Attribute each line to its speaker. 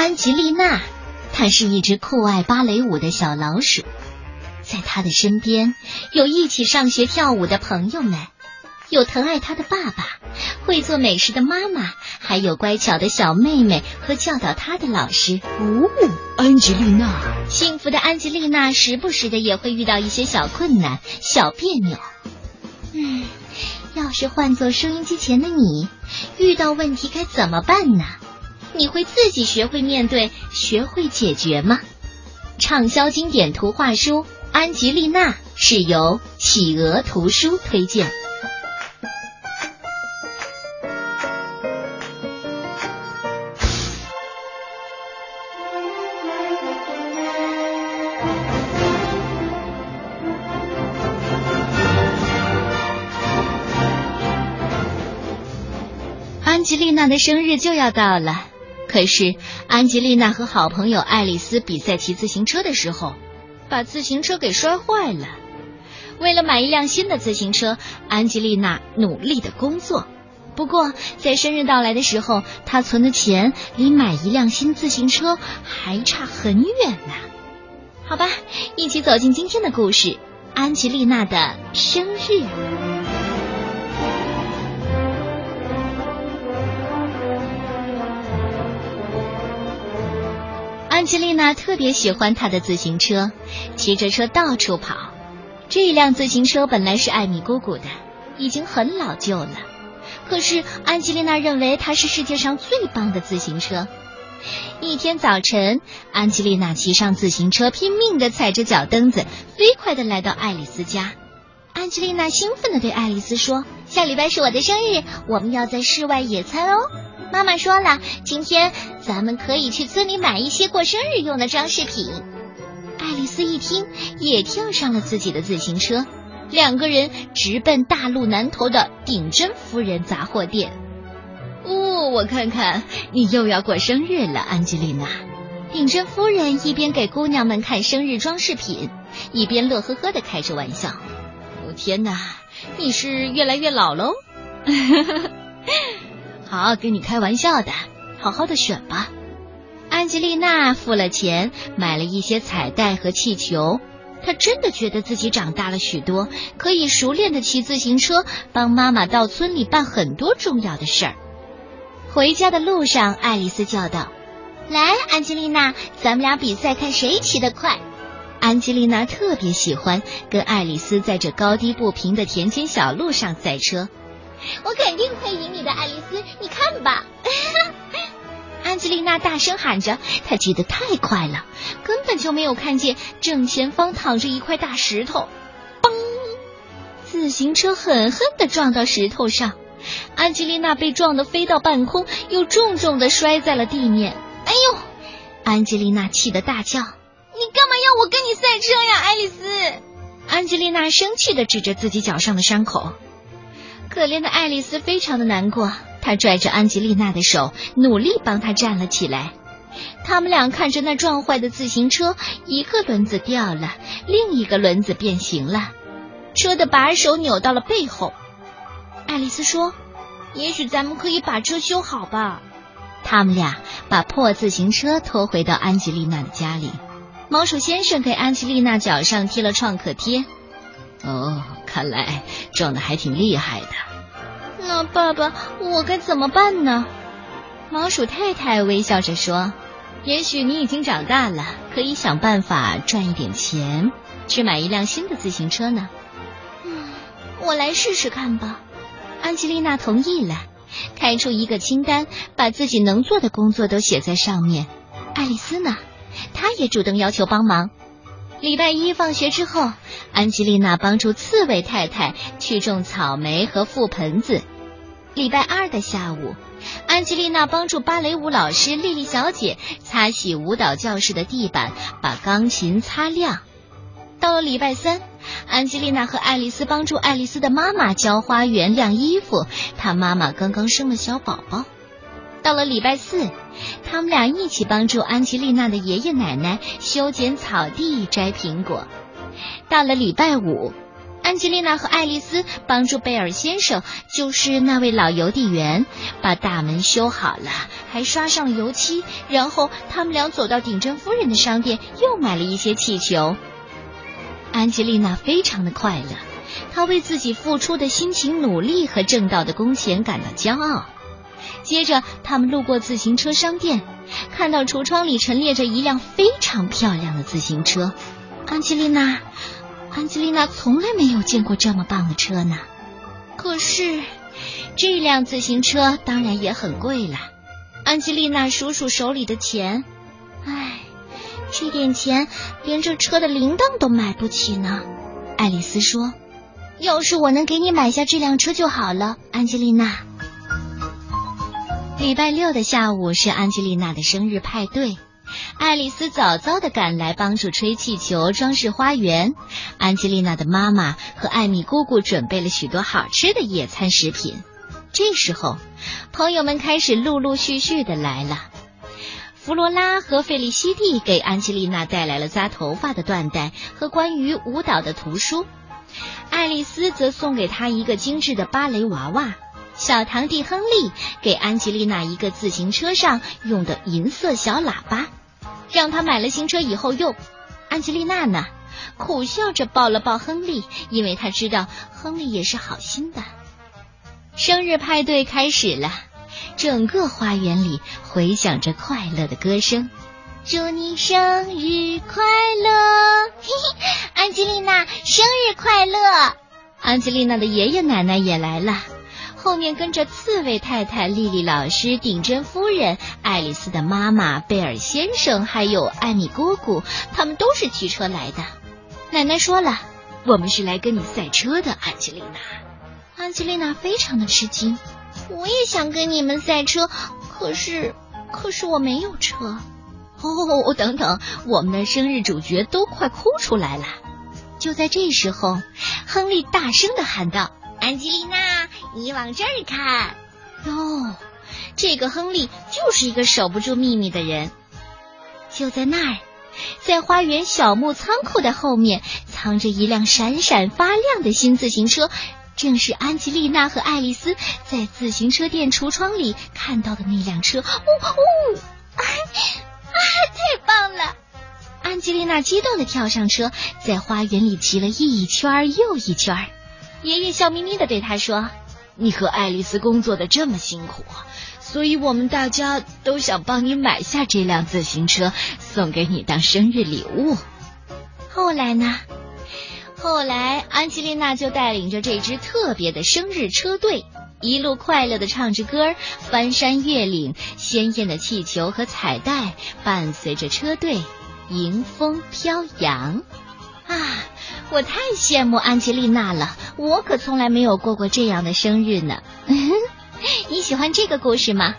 Speaker 1: 安吉丽娜，她是一只酷爱芭蕾舞的小老鼠，在她的身边有一起上学跳舞的朋友们，有疼爱她的爸爸，会做美食的妈妈，还有乖巧的小妹妹和教导她的老师。
Speaker 2: 哦，安吉丽娜，
Speaker 1: 幸福的安吉丽娜时不时的也会遇到一些小困难、小别扭。嗯，要是换做收音机前的你，遇到问题该怎么办呢？你会自己学会面对、学会解决吗？畅销经典图画书《安吉丽娜》是由企鹅图书推荐。安吉丽娜的生日就要到了。可是，安吉丽娜和好朋友爱丽丝比赛骑自行车的时候，把自行车给摔坏了。为了买一辆新的自行车，安吉丽娜努力的工作。不过，在生日到来的时候，她存的钱离买一辆新自行车还差很远呢。好吧，一起走进今天的故事《安吉丽娜的生日》。安吉丽娜特别喜欢她的自行车，骑着车到处跑。这辆自行车本来是艾米姑姑的，已经很老旧了。可是安吉丽娜认为它是世界上最棒的自行车。一天早晨，安吉丽娜骑上自行车，拼命的踩着脚蹬子，飞快的来到爱丽丝家。安吉丽娜兴奋的对爱丽丝说：“下礼拜是我的生日，我们要在室外野餐哦。”妈妈说了，今天咱们可以去村里买一些过生日用的装饰品。爱丽丝一听，也跳上了自己的自行车，两个人直奔大路南头的顶针夫人杂货店。哦，我看看，你又要过生日了，安吉丽娜。顶针夫人一边给姑娘们看生日装饰品，一边乐呵呵的开着玩笑。哦，天哪，你是越来越老喽。好，跟你开玩笑的，好好的选吧。安吉丽娜付了钱，买了一些彩带和气球。她真的觉得自己长大了许多，可以熟练的骑自行车，帮妈妈到村里办很多重要的事儿。回家的路上，爱丽丝叫道：“来，安吉丽娜，咱们俩比赛，看谁骑得快。”安吉丽娜特别喜欢跟爱丽丝在这高低不平的田间小路上赛车。我肯定会赢你的，爱丽丝，你看吧！安吉丽娜大声喊着，她骑得太快了，根本就没有看见正前方躺着一块大石头。嘣！自行车狠狠的撞到石头上，安吉丽娜被撞得飞到半空，又重重的摔在了地面。哎呦！安吉丽娜气得大叫：“你干嘛要我跟你赛车呀，爱丽丝？”安吉丽娜生气的指着自己脚上的伤口。可怜的爱丽丝非常的难过，她拽着安吉丽娜的手，努力帮她站了起来。他们俩看着那撞坏的自行车，一个轮子掉了，另一个轮子变形了，车的把手扭到了背后。爱丽丝说：“也许咱们可以把车修好吧。”他们俩把破自行车拖回到安吉丽娜的家里。毛鼠先生给安吉丽娜脚上贴了创可贴。哦，看来撞的还挺厉害的。那爸爸，我该怎么办呢？毛鼠太太微笑着说：“也许你已经长大了，可以想办法赚一点钱，去买一辆新的自行车呢。”嗯，我来试试看吧。安吉丽娜同意了，开出一个清单，把自己能做的工作都写在上面。爱丽丝呢？她也主动要求帮忙。礼拜一放学之后，安吉丽娜帮助刺猬太太去种草莓和覆盆子。礼拜二的下午，安吉丽娜帮助芭蕾舞老师丽丽小姐擦洗舞蹈教室的地板，把钢琴擦亮。到了礼拜三，安吉丽娜和爱丽丝帮助爱丽丝的妈妈浇花园、晾衣服，她妈妈刚刚生了小宝宝。到了礼拜四，他们俩一起帮助安吉丽娜的爷爷奶奶修剪草地、摘苹果。到了礼拜五，安吉丽娜和爱丽丝帮助贝尔先生，就是那位老邮递员，把大门修好了，还刷上了油漆。然后他们俩走到顶针夫人的商店，又买了一些气球。安吉丽娜非常的快乐，她为自己付出的辛勤努力和挣到的工钱感到骄傲。接着，他们路过自行车商店，看到橱窗里陈列着一辆非常漂亮的自行车。安吉丽娜，安吉丽娜从来没有见过这么棒的车呢。可是，这辆自行车当然也很贵了。安吉丽娜数数手里的钱，唉，这点钱连这车的铃铛都买不起呢。爱丽丝说：“要是我能给你买下这辆车就好了。”安吉丽娜。礼拜六的下午是安吉丽娜的生日派对，爱丽丝早早的赶来帮助吹气球、装饰花园。安吉丽娜的妈妈和艾米姑姑准备了许多好吃的野餐食品。这时候，朋友们开始陆陆续续的来了。弗罗拉和费利西蒂给安吉丽娜带来了扎头发的缎带和关于舞蹈的图书，爱丽丝则送给她一个精致的芭蕾娃娃。小堂弟亨利给安吉丽娜一个自行车上用的银色小喇叭，让他买了新车以后用。安吉丽娜呢，苦笑着抱了抱亨利，因为她知道亨利也是好心的。生日派对开始了，整个花园里回响着快乐的歌声。祝你生日快乐，嘿嘿，安吉丽娜生日快乐！安吉丽娜的爷爷奶奶也来了。后面跟着刺猬太太、莉莉老师、顶针夫人、爱丽丝的妈妈、贝尔先生，还有艾米姑姑，他们都是骑车来的。奶奶说了，我们是来跟你赛车的，安吉丽娜。安吉丽娜非常的吃惊，我也想跟你们赛车，可是，可是我没有车。哦，等等，我们的生日主角都快哭出来了。就在这时候，亨利大声的喊道：“安吉丽娜！”你往这儿看，哟，这个亨利就是一个守不住秘密的人。就在那儿，在花园小木仓库的后面，藏着一辆闪闪发亮的新自行车，正是安吉丽娜和爱丽丝在自行车店橱窗里看到的那辆车。哦哦，啊啊！太棒了！安吉丽娜激动的跳上车，在花园里骑了一圈又一圈。爷爷笑眯眯的对他说。你和爱丽丝工作的这么辛苦，所以我们大家都想帮你买下这辆自行车，送给你当生日礼物。后来呢？后来安吉丽娜就带领着这支特别的生日车队，一路快乐的唱着歌，翻山越岭，鲜艳的气球和彩带伴随着车队迎风飘扬。啊！我太羡慕安吉丽娜了，我可从来没有过过这样的生日呢。你喜欢这个故事吗？